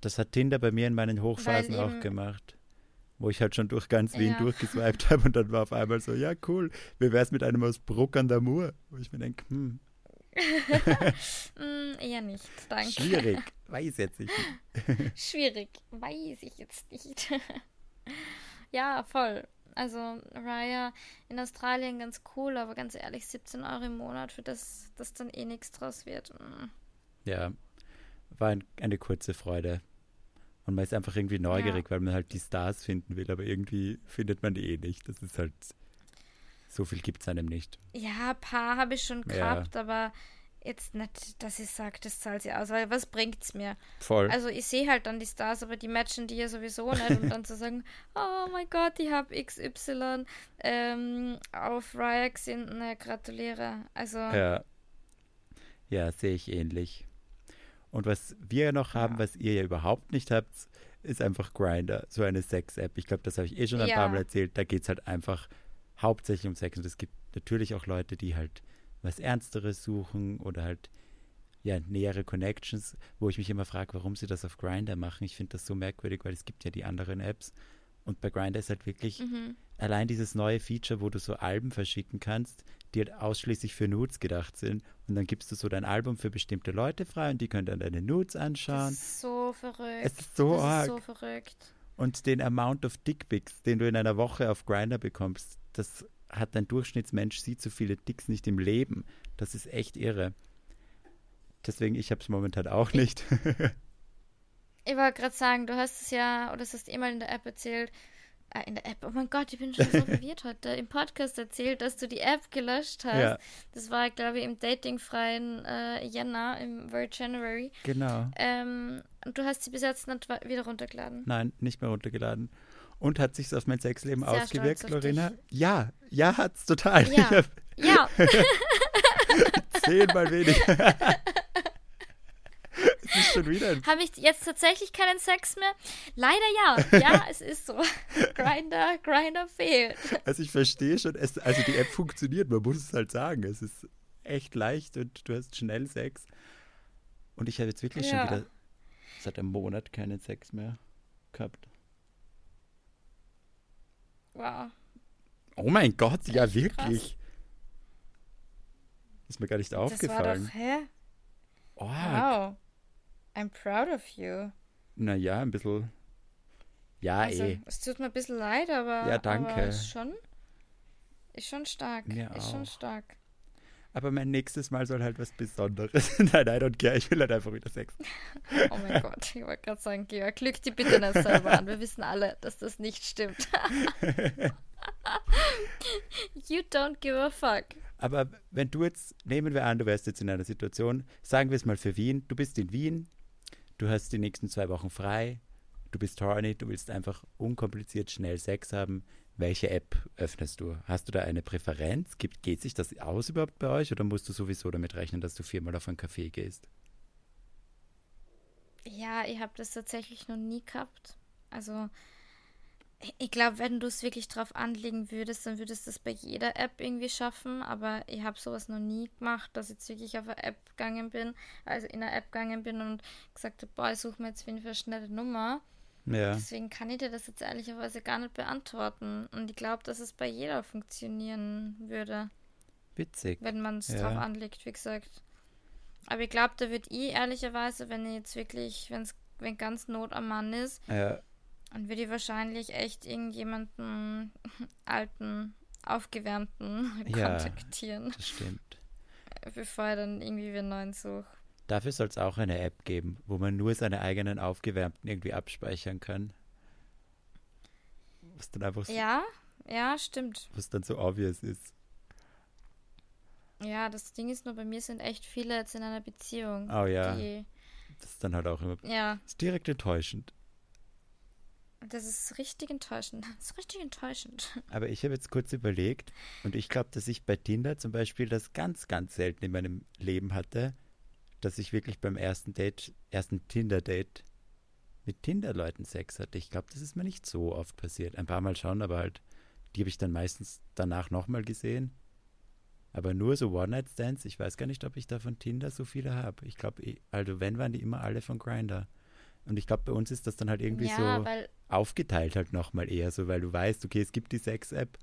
S2: Das hat Tinder bei mir in meinen Hochphasen auch gemacht. Wo ich halt schon durch ganz Wien ja. durchgeswiped habe und dann war auf einmal so, ja, cool, wie wäre es mit einem aus Bruck an der Mur? Wo ich mir denke, hm.
S1: mm, eher nicht, danke.
S2: Schwierig, weiß jetzt nicht.
S1: Schwierig, weiß ich jetzt nicht. ja, voll. Also Raya in Australien ganz cool, aber ganz ehrlich, 17 Euro im Monat, für das, das dann eh nichts draus wird. Mm.
S2: Ja, war ein, eine kurze Freude. Und man ist einfach irgendwie neugierig, ja. weil man halt die Stars finden will, aber irgendwie findet man die eh nicht. Das ist halt, so viel gibt es einem nicht.
S1: Ja, ein paar habe ich schon gehabt, ja. aber jetzt nicht, dass ich sage, das zahlt sie aus, weil was bringt es mir?
S2: Voll.
S1: Also ich sehe halt dann die Stars, aber die matchen die ja sowieso nicht und dann zu sagen, oh mein Gott, ich habe XY ähm, auf Raya gesehen, na gratuliere. Also.
S2: Ja. Ja, sehe ich ähnlich. Und was wir noch haben, ja. was ihr ja überhaupt nicht habt, ist einfach Grinder, so eine Sex-App. Ich glaube, das habe ich eh schon ein ja. paar Mal erzählt. Da geht es halt einfach hauptsächlich um Sex. Und es gibt natürlich auch Leute, die halt was Ernsteres suchen oder halt ja, nähere Connections, wo ich mich immer frage, warum sie das auf Grinder machen. Ich finde das so merkwürdig, weil es gibt ja die anderen Apps. Und bei Grinder ist halt wirklich mhm. allein dieses neue Feature, wo du so Alben verschicken kannst, die halt ausschließlich für Nudes gedacht sind. Und dann gibst du so dein Album für bestimmte Leute frei und die können dann deine Nudes anschauen. Das
S1: ist so verrückt.
S2: Es ist so
S1: das
S2: arg.
S1: Ist so verrückt.
S2: Und den Amount of Dickpics, den du in einer Woche auf Grinder bekommst, das hat ein Durchschnittsmensch sieht so viele Dicks nicht im Leben. Das ist echt irre. Deswegen, ich habe es momentan auch nicht.
S1: ich wollte gerade sagen, du hast es ja, oder das hast du eh mal in der App erzählt, äh, in der App, oh mein Gott, ich bin schon so verwirrt heute, im Podcast erzählt, dass du die App gelöscht hast. Ja. Das war, glaube ich, im datingfreien äh, Jänner, im Very January.
S2: Genau.
S1: Ähm, und du hast sie bis jetzt nicht wieder runtergeladen.
S2: Nein, nicht mehr runtergeladen. Und hat sich auf mein Sexleben Sehr ausgewirkt, Lorena? Ja, ja, hat's total. Ja,
S1: ja.
S2: Zehnmal weniger. es ist schon wieder.
S1: Habe ich jetzt tatsächlich keinen Sex mehr? Leider ja. Ja, es ist so. Grinder, Grinder fehlt.
S2: Also ich verstehe schon, es, also die App funktioniert, man muss es halt sagen. Es ist echt leicht und du hast schnell Sex. Und ich habe jetzt wirklich ja. schon wieder seit einem Monat keinen Sex mehr gehabt.
S1: Wow.
S2: Oh mein Gott, ja wirklich. Krass. Ist mir gar nicht aufgefallen.
S1: Das war doch, hä? Oh, wow. I'm proud of you.
S2: Naja, ein bisschen. Ja, also, eh.
S1: Es tut mir ein bisschen leid, aber.
S2: Ja, danke.
S1: Aber ist schon. Ist schon stark. Mir ist auch. schon stark.
S2: Aber mein nächstes Mal soll halt was Besonderes. nein, I don't care. Ich will halt einfach wieder Sex.
S1: oh mein Gott, ich wollte gerade sagen, Georg, lüg die bitte nicht selber an. Wir wissen alle, dass das nicht stimmt. you don't give a fuck.
S2: Aber wenn du jetzt, nehmen wir an, du wärst jetzt in einer Situation, sagen wir es mal für Wien, du bist in Wien, du hast die nächsten zwei Wochen frei, du bist horny, du willst einfach unkompliziert schnell Sex haben, welche App öffnest du? Hast du da eine Präferenz? Gibt, geht sich das aus überhaupt bei euch oder musst du sowieso damit rechnen, dass du viermal auf einen Kaffee gehst?
S1: Ja, ich habe das tatsächlich noch nie gehabt. Also, ich glaube, wenn du es wirklich drauf anlegen würdest, dann würdest du es bei jeder App irgendwie schaffen. Aber ich habe sowas noch nie gemacht, dass ich jetzt wirklich auf eine App gegangen bin, also in eine App gegangen bin und gesagt habe, boah, ich suche mir jetzt für eine schnelle Nummer.
S2: Ja.
S1: Deswegen kann ich dir das jetzt ehrlicherweise gar nicht beantworten. Und ich glaube, dass es bei jeder funktionieren würde.
S2: Witzig.
S1: Wenn man es ja. drauf anlegt, wie gesagt. Aber ich glaube, da wird ich ehrlicherweise, wenn ich jetzt wirklich, wenn's, wenn ganz Not am Mann ist,
S2: ja.
S1: dann würde ich wahrscheinlich echt irgendjemanden alten, aufgewärmten ja, kontaktieren.
S2: Das stimmt.
S1: Bevor ich dann irgendwie wieder einen neuen suche.
S2: Dafür soll es auch eine App geben, wo man nur seine eigenen Aufgewärmten irgendwie abspeichern kann. Was dann einfach so,
S1: Ja, ja, stimmt.
S2: Was dann so obvious ist.
S1: Ja, das Ding ist nur, bei mir sind echt viele jetzt in einer Beziehung.
S2: Oh ja. das ist dann halt auch immer.
S1: Ja.
S2: Ist direkt enttäuschend.
S1: Das ist richtig enttäuschend. Das ist richtig enttäuschend.
S2: Aber ich habe jetzt kurz überlegt und ich glaube, dass ich bei Tinder zum Beispiel das ganz, ganz selten in meinem Leben hatte, dass ich wirklich beim ersten Date, ersten Tinder-Date mit Tinder-Leuten Sex hatte. Ich glaube, das ist mir nicht so oft passiert. Ein paar Mal schon, aber halt, die habe ich dann meistens danach nochmal gesehen. Aber nur so One-Night-Stands, ich weiß gar nicht, ob ich da von Tinder so viele habe. Ich glaube, also wenn, waren die immer alle von Grinder. Und ich glaube, bei uns ist das dann halt irgendwie ja, so aufgeteilt halt nochmal eher so, weil du weißt, okay, es gibt die Sex-App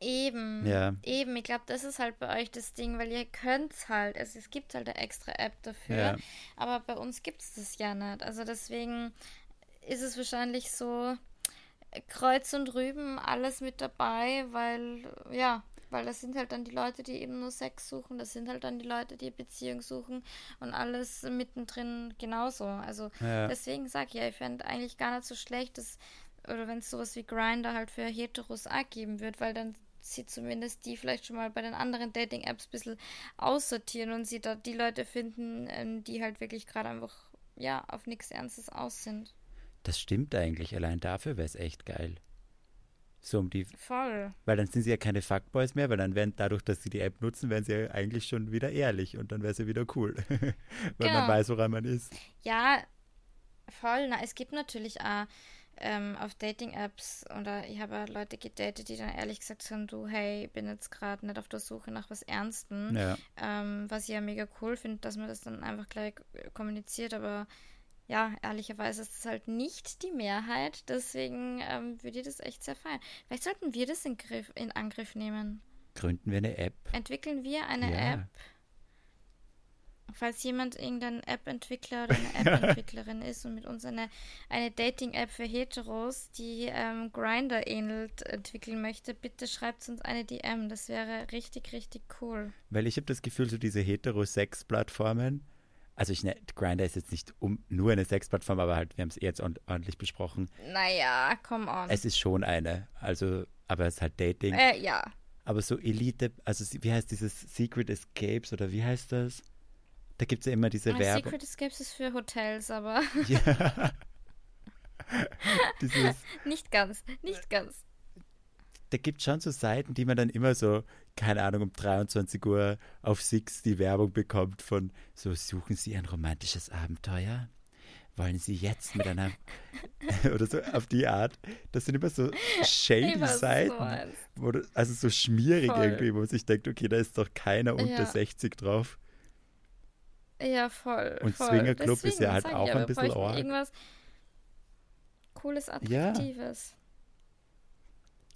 S1: Eben,
S2: ja.
S1: eben. Ich glaube, das ist halt bei euch das Ding, weil ihr könnt halt, also es gibt halt eine extra App dafür, ja. aber bei uns gibt es das ja nicht. Also deswegen ist es wahrscheinlich so Kreuz und Rüben alles mit dabei, weil, ja, weil das sind halt dann die Leute, die eben nur Sex suchen, das sind halt dann die Leute, die Beziehung suchen und alles mittendrin genauso. Also ja. deswegen sage ich ja, ich fände eigentlich gar nicht so schlecht, dass oder wenn es sowas wie Grinder halt für Heteros auch geben wird, weil dann sie zumindest die vielleicht schon mal bei den anderen Dating-Apps ein bisschen aussortieren und sie da die Leute finden, ähm, die halt wirklich gerade einfach ja auf nichts Ernstes aus sind.
S2: Das stimmt eigentlich. Allein dafür wäre es echt geil. So um die.
S1: Voll.
S2: Weil dann sind sie ja keine Fuckboys mehr, weil dann werden dadurch, dass sie die App nutzen, werden sie ja eigentlich schon wieder ehrlich und dann wäre es ja wieder cool. weil genau. man weiß, woran man ist.
S1: Ja, voll. Na, es gibt natürlich auch ähm, auf Dating-Apps oder ich habe Leute gedatet, die dann ehrlich gesagt haben, du, hey, bin jetzt gerade nicht auf der Suche nach was Ernstem.
S2: Ja.
S1: Ähm, was ich ja mega cool finde, dass man das dann einfach gleich kommuniziert, aber ja, ehrlicherweise ist das halt nicht die Mehrheit, deswegen ähm, würde ich das echt sehr feiern. Vielleicht sollten wir das in, Griff, in Angriff nehmen.
S2: Gründen wir eine App?
S1: Entwickeln wir eine ja. App? Falls jemand irgendein App-Entwickler oder eine App-Entwicklerin ist und mit uns eine, eine Dating-App für Heteros, die ähm, Grinder ähnelt, entwickeln möchte, bitte schreibt uns eine DM. Das wäre richtig, richtig cool.
S2: Weil ich habe das Gefühl, so diese Hetero-Sex-Plattformen, also ich ne, Grinder ist jetzt nicht um, nur eine Sex-Plattform, aber halt, wir haben es eh jetzt ordentlich besprochen.
S1: Naja, come on.
S2: Es ist schon eine, also, aber es ist halt Dating.
S1: Äh, ja.
S2: Aber so Elite, also wie heißt dieses Secret Escapes oder wie heißt das? Da gibt es ja immer diese Werbung.
S1: Secret Escapes ist für Hotels, aber.
S2: ja.
S1: Dieses, nicht ganz, nicht ganz.
S2: Da gibt es schon so Seiten, die man dann immer so, keine Ahnung, um 23 Uhr auf Six die Werbung bekommt von so, suchen Sie ein romantisches Abenteuer? wollen Sie jetzt mit einer oder so auf die Art. Das sind immer so shady Seiten, wo du, also so schmierig voll. irgendwie, wo man sich denkt, okay, da ist doch keiner unter ja. 60 drauf.
S1: Ja, voll.
S2: Und voll. Swingerclub ist ja halt auch ein bisschen
S1: Ort. Irgendwas cooles, attraktives.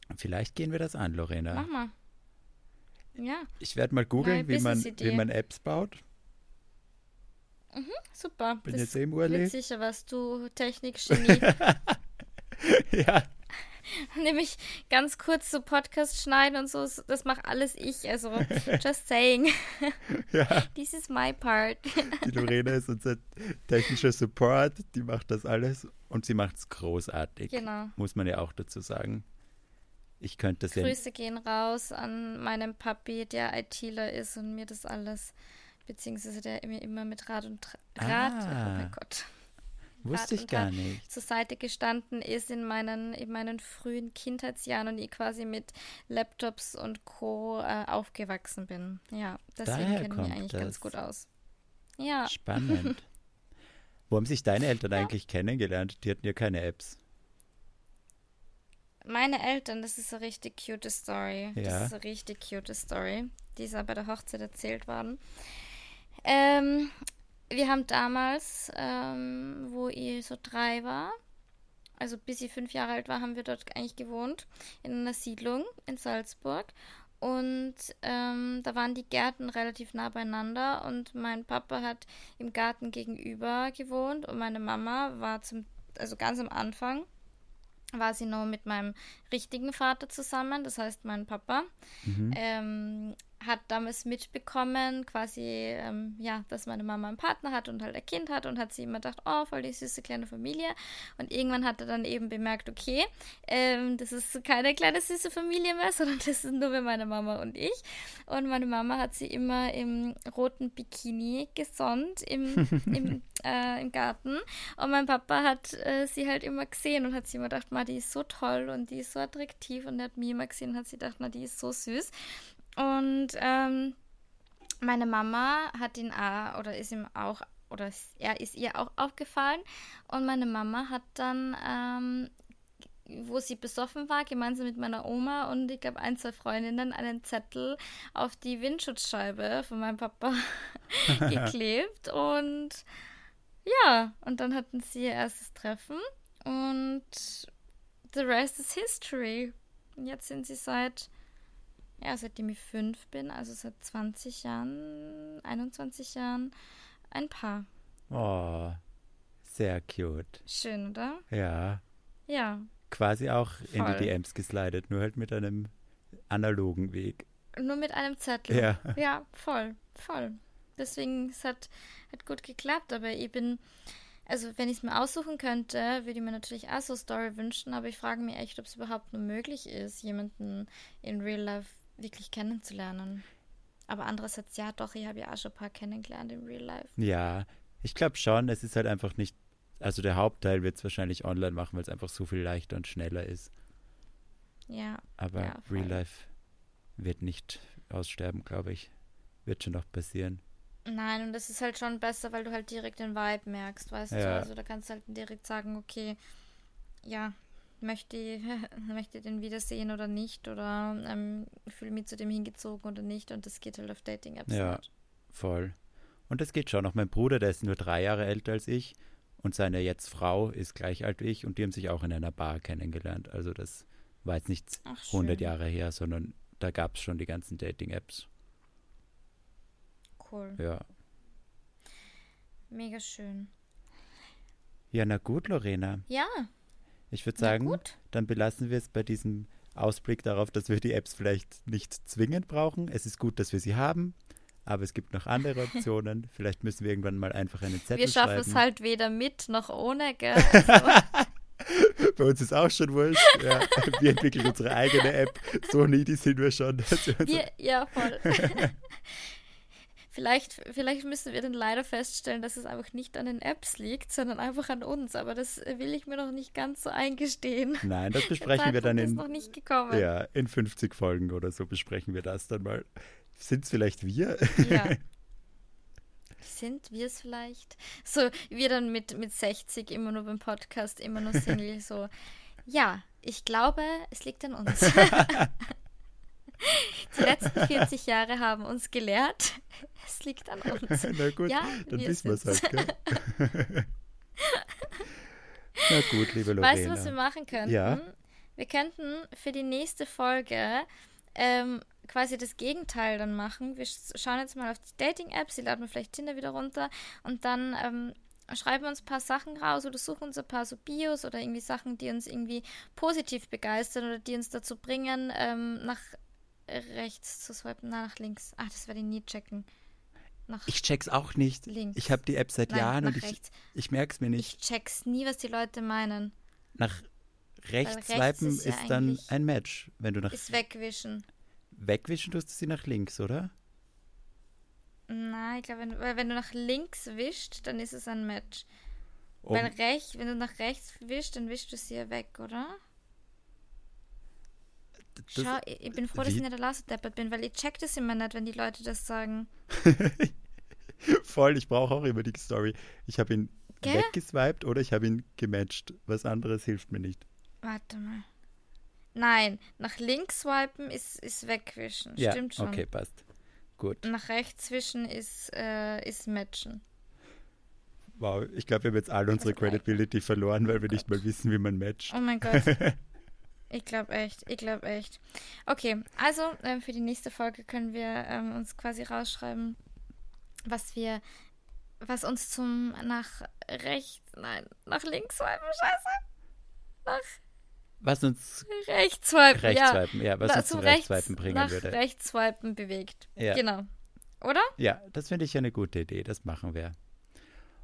S2: Ja. Vielleicht gehen wir das an, Lorena.
S1: Mach mal. Ja.
S2: Ich werde mal googeln, wie man, wie man Apps baut.
S1: Mhm, super.
S2: Bin das jetzt eh im Urlaub.
S1: sicher was du Technik-Genie.
S2: ja.
S1: Nämlich ganz kurz so Podcast schneiden und so, das mache alles ich. Also, just saying.
S2: ja.
S1: This is my part.
S2: Die Lorena ist unser technischer Support, die macht das alles und sie macht es großartig.
S1: Genau.
S2: Muss man ja auch dazu sagen. Ich könnte das
S1: Grüße ja gehen raus an meinen Papi, der ITler ist und mir das alles beziehungsweise der mir immer mit Rat und Rat, ah, oh mein Gott.
S2: Wusste ich gar nicht.
S1: Zur Seite gestanden ist in meinen, in meinen frühen Kindheitsjahren und ich quasi mit Laptops und Co. Äh, aufgewachsen bin. Ja, deswegen kenne ich mich eigentlich das. ganz gut aus. Ja.
S2: Spannend. Wo haben sich deine Eltern ja. eigentlich kennengelernt? Die hatten ja keine Apps.
S1: Meine Eltern, das ist eine richtig cute Story.
S2: Ja.
S1: Das ist eine richtig cute Story. Die ist bei der Hochzeit erzählt worden. Ähm, wir haben damals, ähm, wo ich so drei war, also bis ich fünf Jahre alt war, haben wir dort eigentlich gewohnt, in einer Siedlung in Salzburg. Und ähm, da waren die Gärten relativ nah beieinander und mein Papa hat im Garten gegenüber gewohnt und meine Mama war zum, also ganz am Anfang war sie noch mit meinem richtigen Vater zusammen, das heißt mein Papa. Mhm. Ähm, hat damals mitbekommen, quasi, ähm, ja, dass meine Mama einen Partner hat und halt ein Kind hat und hat sie immer gedacht, oh, voll die süße kleine Familie. Und irgendwann hat er dann eben bemerkt, okay, ähm, das ist keine kleine süße Familie mehr, sondern das ist nur mehr meine Mama und ich. Und meine Mama hat sie immer im roten Bikini gesonnt im, im, äh, im Garten. Und mein Papa hat äh, sie halt immer gesehen und hat sie immer gedacht, ma, die ist so toll und die ist so attraktiv. Und er hat mich immer gesehen und hat sie gedacht, na, die ist so süß. Und ähm, meine Mama hat ihn auch, oder ist ihm auch, oder er ist ihr auch aufgefallen. Und meine Mama hat dann, ähm, wo sie besoffen war, gemeinsam mit meiner Oma und ich glaube ein, zwei Freundinnen, einen Zettel auf die Windschutzscheibe von meinem Papa geklebt. Und ja, und dann hatten sie ihr erstes Treffen und the rest is history. Jetzt sind sie seit ja, seitdem ich fünf bin, also seit 20 Jahren, 21 Jahren, ein Paar.
S2: Oh, sehr cute.
S1: Schön, oder?
S2: Ja.
S1: Ja.
S2: Quasi auch Voll. in die DMs geslidet, nur halt mit einem analogen Weg.
S1: Nur mit einem Zettel.
S2: Ja.
S1: Ja, voll, voll. Deswegen, es hat, hat gut geklappt, aber ich bin, also wenn ich es mir aussuchen könnte, würde ich mir natürlich auch so Story wünschen, aber ich frage mich echt, ob es überhaupt nur möglich ist, jemanden in Real Life wirklich kennenzulernen. Aber andererseits, ja, doch, ich habe ja auch schon ein paar kennengelernt im Real Life.
S2: Ja, ich glaube schon, es ist halt einfach nicht, also der Hauptteil wird es wahrscheinlich online machen, weil es einfach so viel leichter und schneller ist.
S1: Ja.
S2: Aber
S1: ja,
S2: Real Life wird nicht aussterben, glaube ich. Wird schon noch passieren.
S1: Nein, und das ist halt schon besser, weil du halt direkt den Vibe merkst, weißt ja. du? Also da kannst du halt direkt sagen, okay, ja, möchte, möchte den wiedersehen oder nicht oder ähm, fühle mich zu dem hingezogen oder nicht und das geht halt auf Dating-Apps
S2: Ja, nicht. voll. Und das geht schon. Auch mein Bruder, der ist nur drei Jahre älter als ich und seine jetzt Frau ist gleich alt wie ich und die haben sich auch in einer Bar kennengelernt. Also das war jetzt nicht Ach, 100 Jahre her, sondern da gab es schon die ganzen Dating-Apps.
S1: Cool.
S2: Ja.
S1: Mega schön.
S2: Ja, na gut, Lorena.
S1: Ja.
S2: Ich würde sagen, dann belassen wir es bei diesem Ausblick darauf, dass wir die Apps vielleicht nicht zwingend brauchen. Es ist gut, dass wir sie haben, aber es gibt noch andere Optionen. vielleicht müssen wir irgendwann mal einfach einen Zettel
S1: Wir schaffen
S2: schreiben.
S1: es halt weder mit noch ohne, gell? Also.
S2: Bei uns ist auch schon wurscht. Ja, wir entwickeln unsere eigene App. So needy sind wir schon.
S1: Wir, ja, voll. Vielleicht, vielleicht müssen wir dann leider feststellen, dass es einfach nicht an den Apps liegt, sondern einfach an uns. Aber das will ich mir noch nicht ganz so eingestehen.
S2: Nein, das besprechen wir dann in.
S1: Ist noch nicht gekommen.
S2: Ja, in 50 Folgen oder so besprechen wir das dann mal. Sind es vielleicht wir?
S1: Ja. Sind wir es vielleicht? So, wir dann mit, mit 60 immer nur beim Podcast, immer nur Single, so. Ja, ich glaube, es liegt an uns. Die letzten 40 Jahre haben uns gelehrt, es liegt an uns.
S2: Na gut, ja, dann wir wissen wir es halt, gell? Na gut, liebe Lorena.
S1: Weißt du, was wir machen könnten?
S2: Ja.
S1: Wir könnten für die nächste Folge ähm, quasi das Gegenteil dann machen. Wir schauen jetzt mal auf die Dating-Apps, die laden wir vielleicht Tinder wieder runter und dann ähm, schreiben wir uns ein paar Sachen raus oder suchen uns ein paar so Bios oder irgendwie Sachen, die uns irgendwie positiv begeistern oder die uns dazu bringen, ähm, nach rechts zu swipen, na, nach links. Ach, das werde ich nie checken.
S2: Nach ich check's auch nicht. Links. Ich habe die App seit Nein, Jahren und ich, ich merke es mir nicht.
S1: Ich check's nie, was die Leute meinen.
S2: Nach rechts, rechts swipen ist, ja ist dann ein Match, wenn du nach.
S1: Ist wegwischen.
S2: Wegwischen tust du sie nach links, oder?
S1: Nein, ich glaube, wenn, wenn du nach links wischst, dann ist es ein Match. Um. Weil rechts, wenn du nach rechts wischst, dann wischst du sie ja weg, oder? Das, Schau, ich bin froh, dass ich nicht der Last deppert bin, weil ich check das immer nicht, wenn die Leute das sagen.
S2: Voll, ich brauche auch immer die Story. Ich habe ihn Gell? weggeswiped oder ich habe ihn gematcht. Was anderes hilft mir nicht.
S1: Warte mal. Nein, nach links swipen ist, ist wegwischen. Ja, Stimmt schon.
S2: Okay, passt. Gut.
S1: Nach rechts wischen ist, äh, ist matchen.
S2: Wow, ich glaube, wir haben jetzt alle unsere Credibility verloren, weil wir nicht mal wissen, wie man matcht.
S1: Oh mein Gott. Ich glaube echt, ich glaube echt. Okay, also ähm, für die nächste Folge können wir ähm, uns quasi rausschreiben, was wir, was uns zum nach rechts, nein, nach links swipen, scheiße. Nach
S2: was uns
S1: rechts swipen,
S2: rechts swipen ja. ja, was Na, uns zum rechts swipen bringen
S1: nach
S2: würde.
S1: Rechts swipen bewegt. Ja. Genau. Oder?
S2: Ja, das finde ich eine gute Idee. Das machen wir.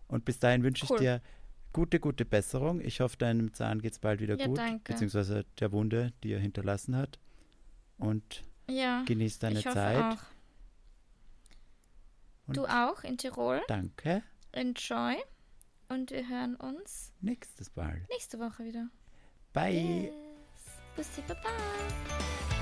S2: Und bis dahin wünsche cool. ich dir gute, gute Besserung. Ich hoffe, deinem Zahn geht es bald wieder
S1: ja,
S2: gut.
S1: Danke.
S2: Beziehungsweise der Wunde, die er hinterlassen hat. Und ja, genieß deine
S1: ich hoffe
S2: Zeit.
S1: Auch. du auch in Tirol.
S2: Danke.
S1: Enjoy. Und wir hören uns
S2: nächstes Mal.
S1: Nächste Woche wieder.
S2: Bye.
S1: Yes. Bussi, bye bye.